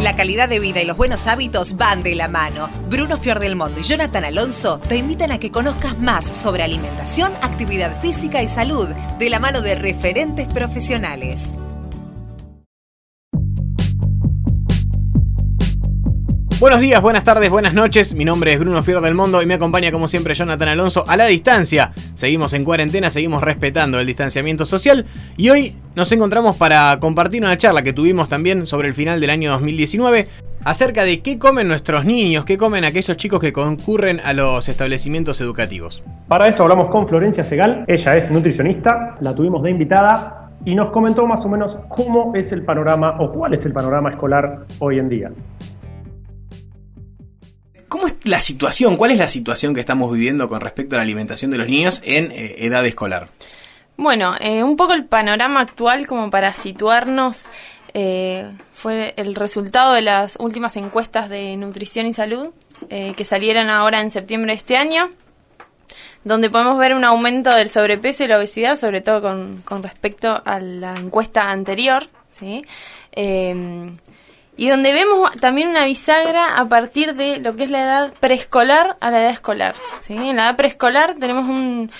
La calidad de vida y los buenos hábitos van de la mano. Bruno Fior del Mundo y Jonathan Alonso te invitan a que conozcas más sobre alimentación, actividad física y salud de la mano de referentes profesionales. Buenos días, buenas tardes, buenas noches. Mi nombre es Bruno Fior del Mundo y me acompaña como siempre Jonathan Alonso a la distancia. Seguimos en cuarentena, seguimos respetando el distanciamiento social y hoy nos encontramos para compartir una charla que tuvimos también sobre el final del año 2019 acerca de qué comen nuestros niños, qué comen aquellos chicos que concurren a los establecimientos educativos. Para esto hablamos con Florencia Segal, ella es nutricionista, la tuvimos de invitada y nos comentó más o menos cómo es el panorama o cuál es el panorama escolar hoy en día. ¿Cómo es la situación? ¿Cuál es la situación que estamos viviendo con respecto a la alimentación de los niños en eh, edad escolar? Bueno, eh, un poco el panorama actual como para situarnos eh, fue el resultado de las últimas encuestas de nutrición y salud que salieron ahora en septiembre de este año, donde podemos ver un aumento del sobrepeso y la obesidad, sobre todo con, con respecto a la encuesta anterior. ¿sí? Y donde vemos también una bisagra a partir de lo que es la edad preescolar a la edad escolar. ¿sí? En la edad preescolar tenemos un,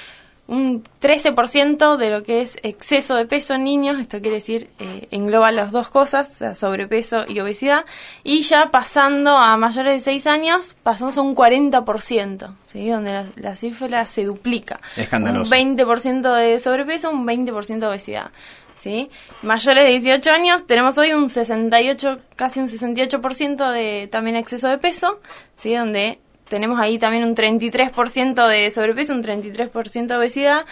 un 13% de lo que es exceso de peso en niños, esto quiere decir, eh, engloba las dos cosas, sobrepeso y obesidad, y ya pasando a mayores de 6 años, pasamos a un 40%, ¿sí? donde la, la cifra se duplica. Escandaloso. Un 20% de sobrepeso, un 20% de obesidad. ¿Sí? Mayores de 18 años tenemos hoy un 68, casi un 68% de también exceso de peso, ¿sí? Donde tenemos ahí también un 33% de sobrepeso, un 33% de obesidad.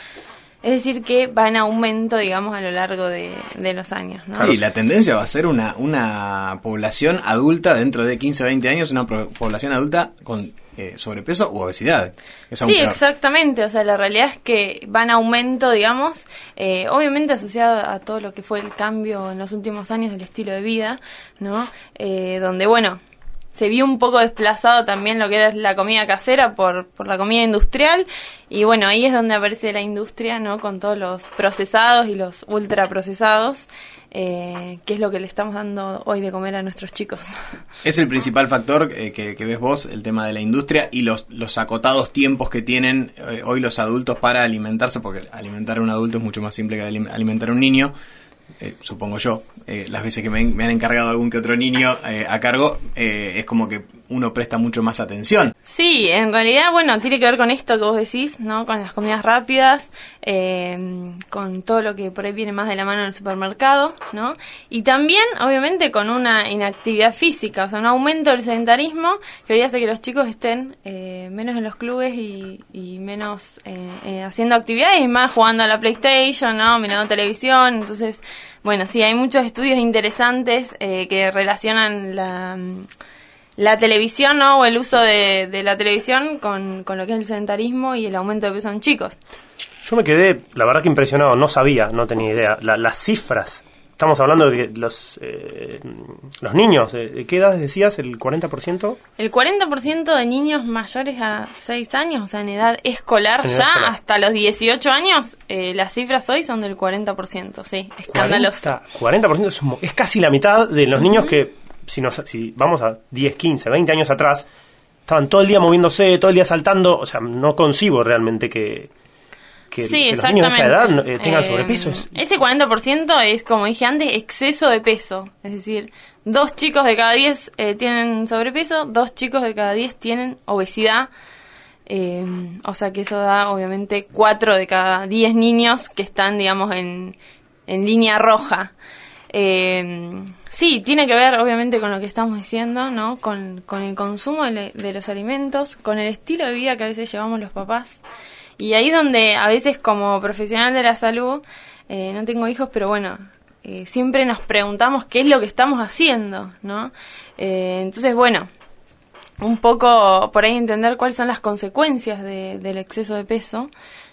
Es decir, que va en aumento, digamos, a lo largo de, los años. ¿no? y la tendencia va a ser una, una población adulta dentro de 15 o 20 años, una población adulta con eh, sobrepeso u obesidad. sí, exactamente. O sea, la realidad es que va en aumento, digamos, eh, obviamente asociado a todo lo que fue el cambio en los últimos años del estilo de vida, ¿no? Eh, donde, bueno, se vio un poco desplazado también lo que era la comida casera por, por la comida industrial y bueno, ahí es donde aparece la industria, ¿no? Con todos los procesados y los ultraprocesados eh, qué es lo que le estamos dando hoy de comer a nuestros chicos. Es el principal factor eh, que, ves vos, el tema de la industria y los, los acotados tiempos que tienen eh, hoy los adultos para alimentarse, porque alimentar a un adulto es mucho más simple que alimentar a un niño. Eh, supongo yo, las veces que me, han encargado algún que otro niño a cargo, es como que uno presta mucho más atención. Sí, en realidad, bueno, tiene que ver con esto que vos decís, ¿no? Con las comidas rápidas, eh, con todo lo que por ahí viene más de la mano en el supermercado, ¿no? Y también, obviamente, con una inactividad física, o sea, un aumento del sedentarismo que hoy hace que los chicos estén eh, menos en los clubes y, menos eh, haciendo actividades y más jugando a la PlayStation, ¿no? Mirando televisión, entonces, bueno, sí, hay muchos estudios interesantes que relacionan la la televisión ¿no? o el uso de, la televisión con, lo que es el sedentarismo y el aumento de peso en chicos. Yo me quedé, la verdad que impresionado, no sabía, no tenía idea. las cifras, estamos hablando de que los, eh, los niños, eh, ¿de qué edades decías? ¿El 40%? El 40% de niños mayores a 6 años, o sea, en edad escolar ya, hasta los 18 años, eh, las cifras hoy son del 40%, sí, escandaloso. 40%, 40% es, es, casi la mitad de los niños que si, nos, si vamos a 10, 15, 20 años atrás, estaban todo el día moviéndose, todo el día saltando, o sea, no concibo realmente que, que, los niños de esa edad eh, tengan eh, sobrepeso. Ese 40% es, como dije antes, exceso de peso. Es decir, dos chicos de cada 10 eh, tienen sobrepeso, dos chicos de cada 10 tienen obesidad. o sea que eso da, obviamente, cuatro de cada 10 niños que están, digamos, en, en línea roja. Eh, sí, tiene que ver obviamente con lo que estamos diciendo, ¿no? Con, el consumo de, los alimentos, con el estilo de vida que a veces llevamos los papás. Y ahí donde a veces como profesional de la salud, eh, no tengo hijos, pero bueno, eh, siempre nos preguntamos qué es lo que estamos haciendo, ¿no? Eh, entonces, bueno, un poco por ahí entender cuáles son las consecuencias del exceso de peso,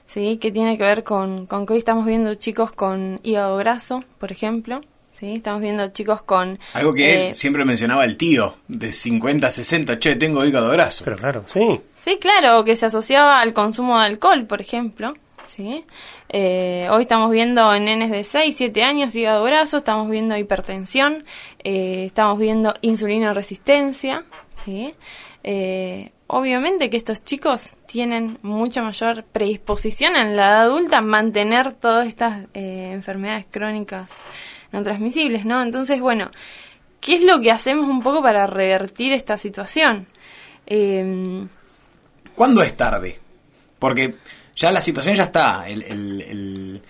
¿sí? Que tiene que ver con, con que hoy estamos viendo chicos con hígado graso, por ejemplo, ¿sí? Estamos viendo chicos con... Algo que eh, siempre mencionaba el tío, de 50, 60, che, tengo hígado graso. Pero claro, sí. Sí, claro, que se asociaba al consumo de alcohol, por ejemplo. ¿sí? Eh, hoy estamos viendo en nenes de 6, 7 años hígado graso, estamos viendo hipertensión, eh, estamos viendo insulina resistencia, ¿sí? Eh, obviamente que estos chicos tienen mucha mayor predisposición en la edad adulta a mantener todas estas enfermedades crónicas no transmisibles, ¿no? Entonces, bueno, ¿qué es lo que hacemos un poco para revertir esta situación? ¿Cuándo es tarde? Porque ya la situación ya está. El,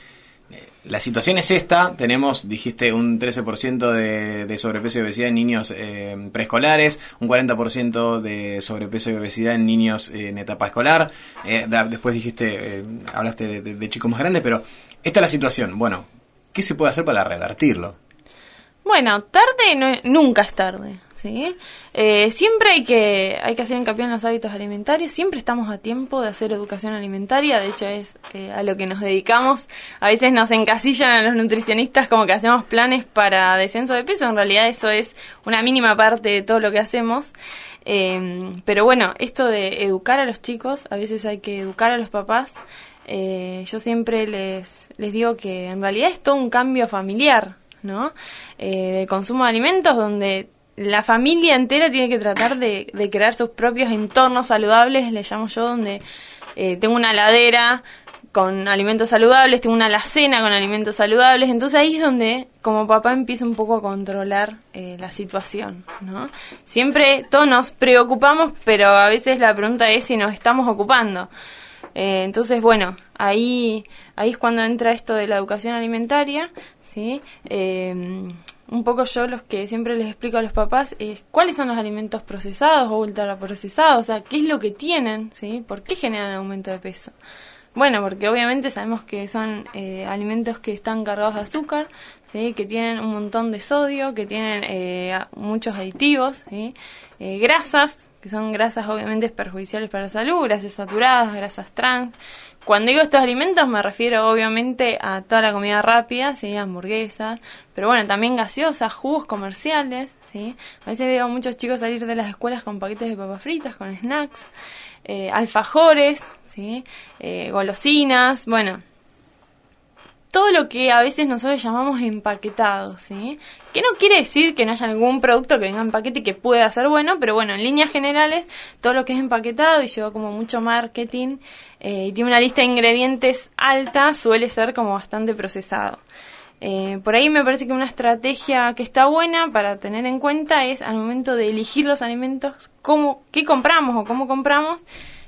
la situación es esta. Tenemos, dijiste, un 13% de, de, sobrepeso y obesidad en niños eh, preescolares, un 40% de sobrepeso y obesidad en niños en etapa escolar. Eh, después dijiste, eh, hablaste de, chicos más grandes, pero esta es la situación. Bueno, ¿qué se puede hacer para revertirlo? Bueno, tarde no, nunca es tarde. ¿sí? Eh, siempre hay que, hay que hacer hincapié en los hábitos alimentarios, siempre estamos a tiempo de hacer educación alimentaria, de hecho es eh, a lo que nos dedicamos. A veces nos encasillan a los nutricionistas como que hacemos planes para descenso de peso, en realidad eso es una mínima parte de todo lo que hacemos. Eh, pero bueno, esto de educar a los chicos, a veces hay que educar a los papás. Yo siempre les, les digo que en realidad es todo un cambio familiar, ¿no? del consumo de alimentos donde la familia entera tiene que tratar de, crear sus propios entornos saludables, le llamo yo, donde eh, tengo una ladera con alimentos saludables, tengo una alacena con alimentos saludables, entonces ahí es donde como papá empiezo un poco a controlar eh, la situación, ¿no? Siempre todos nos preocupamos, pero a veces la pregunta es si nos estamos ocupando. Eh, entonces, bueno, ahí, ahí es cuando entra esto de la educación alimentaria, ¿sí? un poco yo los que siempre les explico a los papás es cuáles son los alimentos procesados o ultraprocesados, o sea, qué es lo que tienen, ¿sí? ¿Por qué generan aumento de peso? Bueno, porque obviamente sabemos que son eh, alimentos que están cargados de azúcar, ¿sí? que tienen un montón de sodio, que tienen eh, muchos aditivos, ¿sí? Eh, grasas, que son grasas obviamente perjudiciales para la salud, grasas saturadas, grasas trans, cuando digo estos alimentos me refiero obviamente a toda la comida rápida, ¿sí? hamburguesas, pero bueno, también gaseosas, jugos comerciales, ¿sí? A veces veo a muchos chicos salir de las escuelas con paquetes de papas fritas, con snacks, eh, alfajores, ¿sí? Eh, golosinas, bueno, todo lo que a veces nosotros llamamos empaquetado, ¿sí? Que no quiere decir que no haya algún producto que venga en paquete y que pueda ser bueno, pero bueno, en líneas generales, todo lo que es empaquetado y lleva como mucho marketing eh, y tiene una lista de ingredientes alta, suele ser como bastante procesado. Eh, por ahí me parece que una estrategia que está buena para tener en cuenta es al momento de elegir los alimentos, cómo, qué compramos o cómo compramos,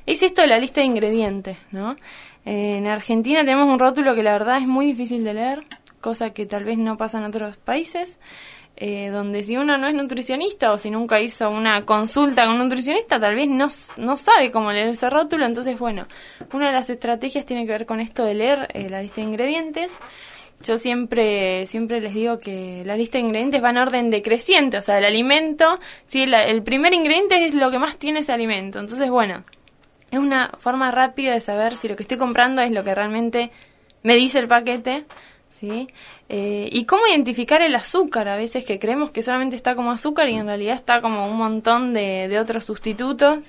es esto de la lista de ingredientes, ¿no? En Argentina tenemos un rótulo que la verdad es muy difícil de leer, cosa que tal vez no pasa en otros países, eh, donde si uno no es nutricionista o si nunca hizo una consulta con un nutricionista, tal vez no, no sabe cómo leer ese rótulo. Entonces, bueno, una de las estrategias tiene que ver con esto de leer eh, la lista de ingredientes. Yo siempre, siempre les digo que la lista de ingredientes va en orden decreciente, o sea, el alimento, si el primer ingrediente es lo que más tiene ese alimento. Entonces, bueno, es una forma rápida de saber si lo que estoy comprando es lo que realmente me dice el paquete, ¿sí? Eh, y cómo identificar el azúcar, a veces que creemos que solamente está como azúcar y en realidad está como un montón de, otros sustitutos,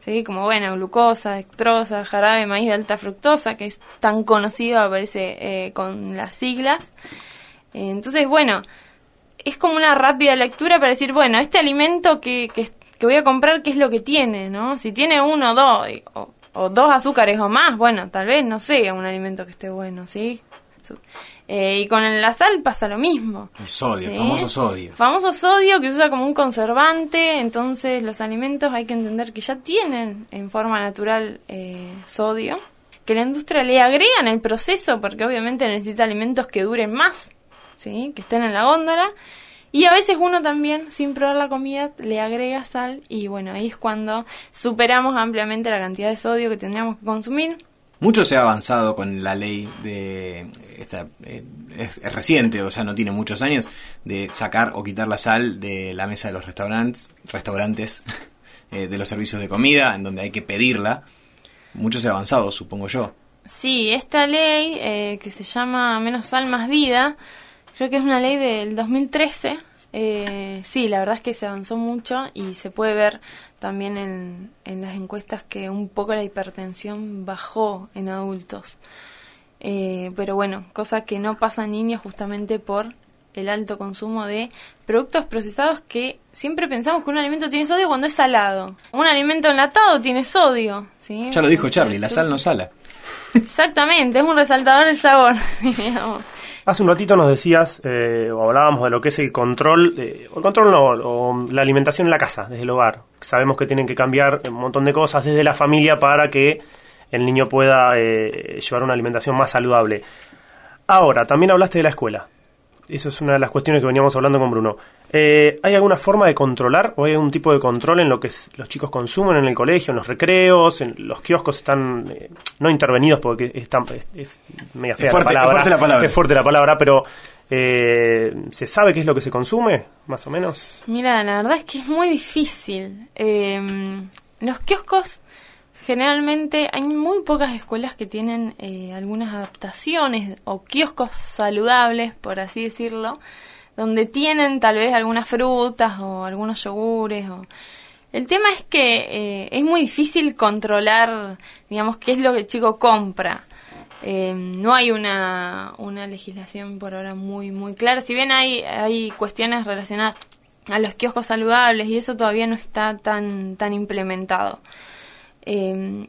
¿sí? Como, bueno, glucosa, dextrosa, jarabe, maíz de alta fructosa, que es tan conocido, aparece eh, con las siglas. entonces, bueno, es como una rápida lectura para decir, bueno, este alimento que, que, que voy a comprar qué es lo que tiene, ¿no? Si tiene uno dos, o, dos azúcares o más, bueno, tal vez no sea un alimento que esté bueno, ¿sí? Eh, y con la sal pasa lo mismo. El sodio, el famoso sodio. Famoso sodio que se usa como un conservante, entonces los alimentos hay que entender que ya tienen en forma natural eh, sodio, que la industria le agrega en el proceso porque obviamente necesita alimentos que duren más, ¿sí? que estén en la góndola y a veces uno también, sin probar la comida, le agrega sal y bueno, ahí es cuando superamos ampliamente la cantidad de sodio que tendríamos que consumir. Mucho se ha avanzado con la ley de esta eh, es, reciente, o sea, no tiene muchos años de sacar o quitar la sal de la mesa de los restaurantes, restaurantes eh, de los servicios de comida, en donde hay que pedirla. Mucho se ha avanzado, supongo yo. Sí, esta ley eh, que se llama Menos sal más vida Creo que es una ley del 2013. Eh, sí, la verdad es que se avanzó mucho y se puede ver también en, en las encuestas que un poco la hipertensión bajó en adultos. Eh, pero bueno, cosa que no pasa en niños justamente por el alto consumo de productos procesados que siempre pensamos que un alimento tiene sodio cuando es salado. Un alimento enlatado tiene sodio. ¿sí? Ya lo dijo Charlie, la sal no sala. Exactamente, es un resaltador de sabor. digamos. Hace un ratito nos decías, eh, o hablábamos de lo que es el control, eh, el control no, o la alimentación en la casa, desde el hogar. Sabemos que tienen que cambiar un montón de cosas desde la familia para que el niño pueda eh, llevar una alimentación más saludable. Ahora, también hablaste de la escuela. Eso es una de las cuestiones que veníamos hablando con Bruno. Eh, ¿Hay alguna forma de controlar o hay algún tipo de control en lo que los chicos consumen en el colegio, en los recreos, en los kioscos están eh, no intervenidos porque están, es, es media fea fuerte- la es palabra, fuerte la palabra. es fuerte la palabra, pero eh, ¿se sabe qué es lo que se consume, más o menos? Mira, la verdad es que es muy difícil. Eh, los kioscos, generalmente, hay muy pocas escuelas que tienen eh, algunas adaptaciones o kioscos saludables, por así decirlo, donde tienen tal vez algunas frutas o algunos yogures. O... El tema es que eh, es muy difícil controlar, digamos, qué es lo que el chico compra. Eh, no hay una, una legislación por ahora muy muy clara. Si bien hay, hay cuestiones relacionadas a los kioscos saludables y eso todavía no está tan, tan implementado. Eh,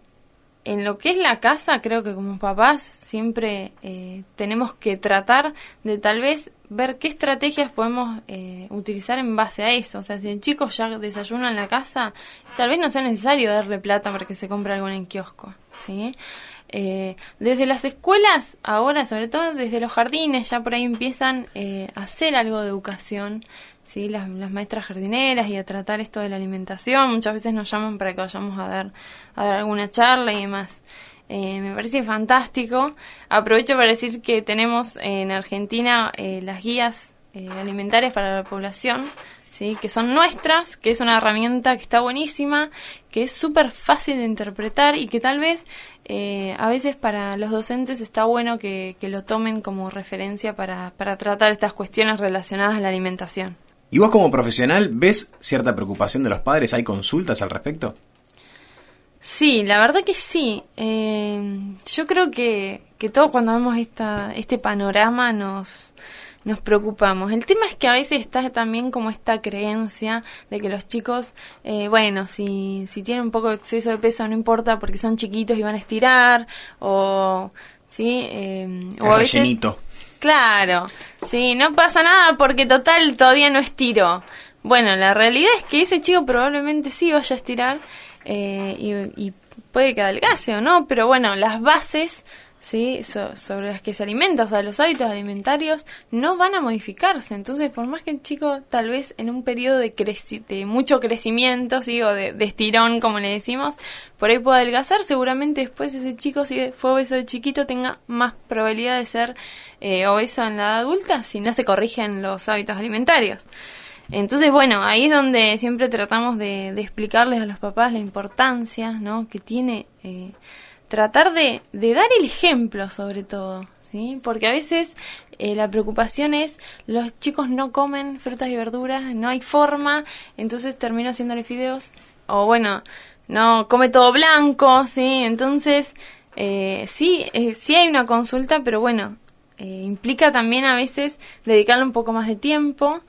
en lo que es la casa, creo que como papás siempre eh, tenemos que tratar de tal vez ver qué estrategias podemos eh, utilizar en base a eso. O sea, si el chico ya desayuna en la casa, tal vez no sea necesario darle plata para que se compre algo en el kiosco. ¿sí? Eh, desde las escuelas, ahora, sobre todo desde los jardines, ya por ahí empiezan eh, a hacer algo de educación. ¿Sí? Las, maestras jardineras y a tratar esto de la alimentación. Muchas veces nos llaman para que vayamos a dar, a dar alguna charla y demás. Eh, me parece fantástico. Aprovecho para decir que tenemos en Argentina eh, las guías eh, alimentarias para la población, ¿sí? que son nuestras, que es una herramienta que está buenísima, que es súper fácil de interpretar y que tal vez eh, a veces para los docentes está bueno que, que lo tomen como referencia para, para tratar estas cuestiones relacionadas a la alimentación. ¿Y vos como profesional ves cierta preocupación de los padres? ¿Hay consultas al respecto? Sí, la verdad que sí. Eh, yo creo que, que todos cuando vemos esta, este panorama nos, nos preocupamos. El tema es que a veces está también como esta creencia de que los chicos, eh, bueno, si, si tienen un poco de exceso de peso no importa porque son chiquitos y van a estirar, o... Sí, eh, o a veces- rellenito. Claro, sí, no pasa nada porque total todavía no estiró. Bueno, la realidad es que ese chico probablemente sí vaya a estirar eh, y, y puede que adelgace o no, pero bueno, las bases sí so- sobre las que se alimenta, o sea, los hábitos alimentarios no van a modificarse. Entonces, por más que el chico tal vez en un periodo de, creci- de mucho crecimiento, sí, o de, de estirón, como le decimos, por ahí pueda adelgazar, seguramente después ese chico, si fue obeso de chiquito, tenga más probabilidad de ser eh, obeso en la edad adulta si no se corrigen los hábitos alimentarios. Entonces, bueno, ahí es donde siempre tratamos de, de explicarles a los papás la importancia ¿no? que tiene eh, tratar de, de dar el ejemplo sobre todo, ¿sí? Porque a veces eh, la preocupación es los chicos no comen frutas y verduras, no hay forma, entonces termino haciéndole fideos, o bueno, no come todo blanco, ¿sí? Entonces, eh, sí, eh, sí hay una consulta, pero bueno, implica también a veces dedicarle un poco más de tiempo,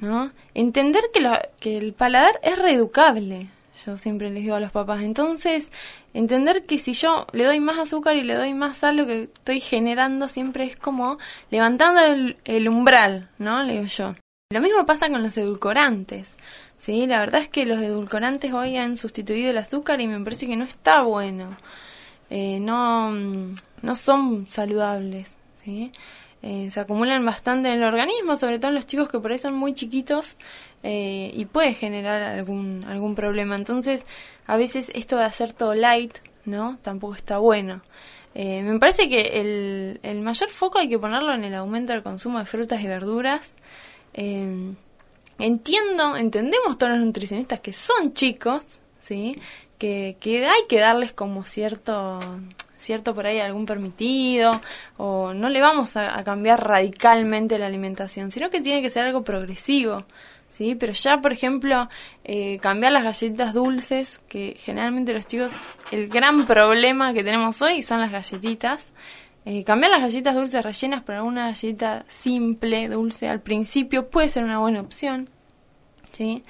¿no? Entender que, lo- que el paladar es reeducable, yo siempre les digo a los papás. Entonces, entender que si yo le doy más azúcar y le doy más sal, lo que estoy generando siempre es como levantando el, umbral, ¿no? Le digo yo. Lo mismo pasa con los edulcorantes. Sí, la verdad es que los edulcorantes hoy han sustituido el azúcar y me parece que no está bueno. Eh, no, mm, no son saludables. ¿sí? Eh, se acumulan bastante en el organismo, sobre todo en los chicos que por ahí son muy chiquitos eh, y puede generar algún, algún problema. Entonces, a veces esto de hacer todo light, ¿no? Tampoco está bueno. Eh, me parece que el, el mayor foco hay que ponerlo en el aumento del consumo de frutas y verduras. Eh, entiendo, entendemos todos los nutricionistas que son chicos, ¿sí? Que, que hay que darles como cierto, cierto por ahí algún permitido, o no le vamos a, cambiar radicalmente la alimentación, sino que tiene que ser algo progresivo. ¿sí? Pero ya, por ejemplo, eh, cambiar las galletitas dulces, que generalmente los chicos, el gran problema que tenemos hoy son las galletitas. Eh, cambiar las galletas dulces rellenas por alguna galleta simple, dulce, al principio puede ser una buena opción. ¿sí?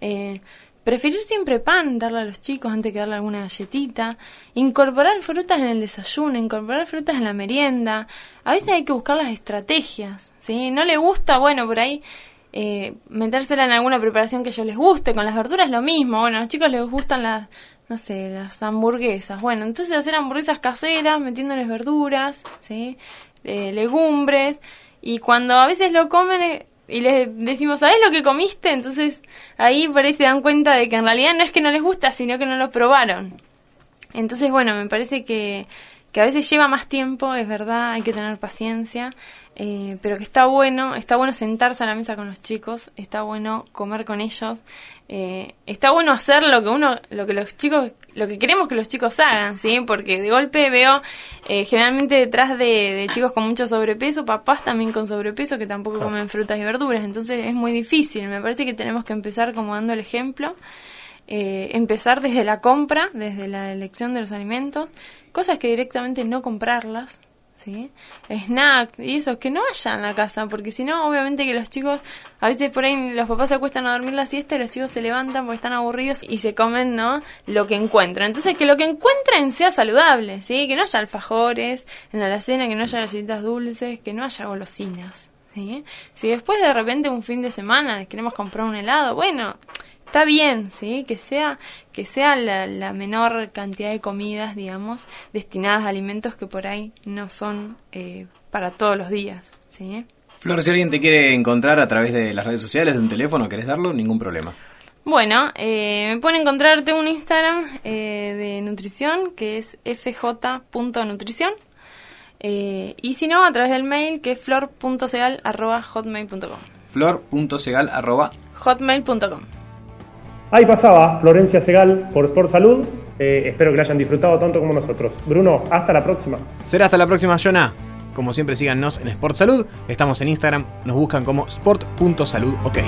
Eh, preferir siempre pan, darle a los chicos antes que darle alguna galletita. Incorporar frutas en el desayuno, incorporar frutas en la merienda. A veces hay que buscar las estrategias. ¿sí? No le gusta, bueno, por ahí eh, metérsela en alguna preparación que ellos les guste. Con las verduras lo mismo. Bueno, a los chicos les gustan las no sé, las hamburguesas. Bueno, entonces hacer hamburguesas caseras, metiéndoles verduras, ¿sí? Eh, legumbres. Y cuando a veces lo comen eh, y les decimos, ¿sabes lo que comiste? Entonces ahí por ahí se dan cuenta de que en realidad no es que no les gusta, sino que no lo probaron. Entonces, bueno, me parece que, que a veces lleva más tiempo, es verdad, hay que tener paciencia. Eh, pero que está bueno, está bueno sentarse a la mesa con los chicos, está bueno comer con ellos, eh, está bueno hacer lo que uno, lo que los chicos, lo que queremos que los chicos hagan, ¿sí? Porque de golpe veo eh, generalmente detrás de, chicos con mucho sobrepeso, papás también con sobrepeso que tampoco comen frutas y verduras, entonces es muy difícil, me parece que tenemos que empezar como dando el ejemplo. Empezar desde la compra, desde la elección de los alimentos, cosas que directamente no comprarlas, ¿sí? Snacks y eso, que no haya en la casa, porque si no, obviamente que los chicos, a veces por ahí los papás se acuestan a dormir la siesta y los chicos se levantan porque están aburridos y se comen, ¿no? Lo que encuentran. Entonces, que lo que encuentren sea saludable, ¿sí? Que no haya alfajores en la alacena, que no haya galletitas dulces, que no haya golosinas, ¿sí? Si después de repente un fin de semana queremos comprar un helado, bueno, está bien, ¿sí? Que sea, que sea la, menor cantidad de comidas, digamos, destinadas a alimentos que por ahí no son eh, para todos los días, ¿sí? Flor, si alguien te quiere encontrar a través de las redes sociales, de un teléfono, ¿querés darlo? Ningún problema. Bueno, eh, me pueden encontrarte un Instagram eh, de nutrición que es fj.nutrición. Eh, y si no, a través del mail que es flor.segal.hotmail.com. Flor.segal.hotmail.com. Ahí pasaba Florencia Segal por Sport Salud. Eh, espero que la hayan disfrutado tanto como nosotros. Bruno, hasta la próxima. Será hasta la próxima, Jonah. Como siempre, síganos en Sport Salud. Estamos en Instagram. Nos buscan como sport.salud. Ok.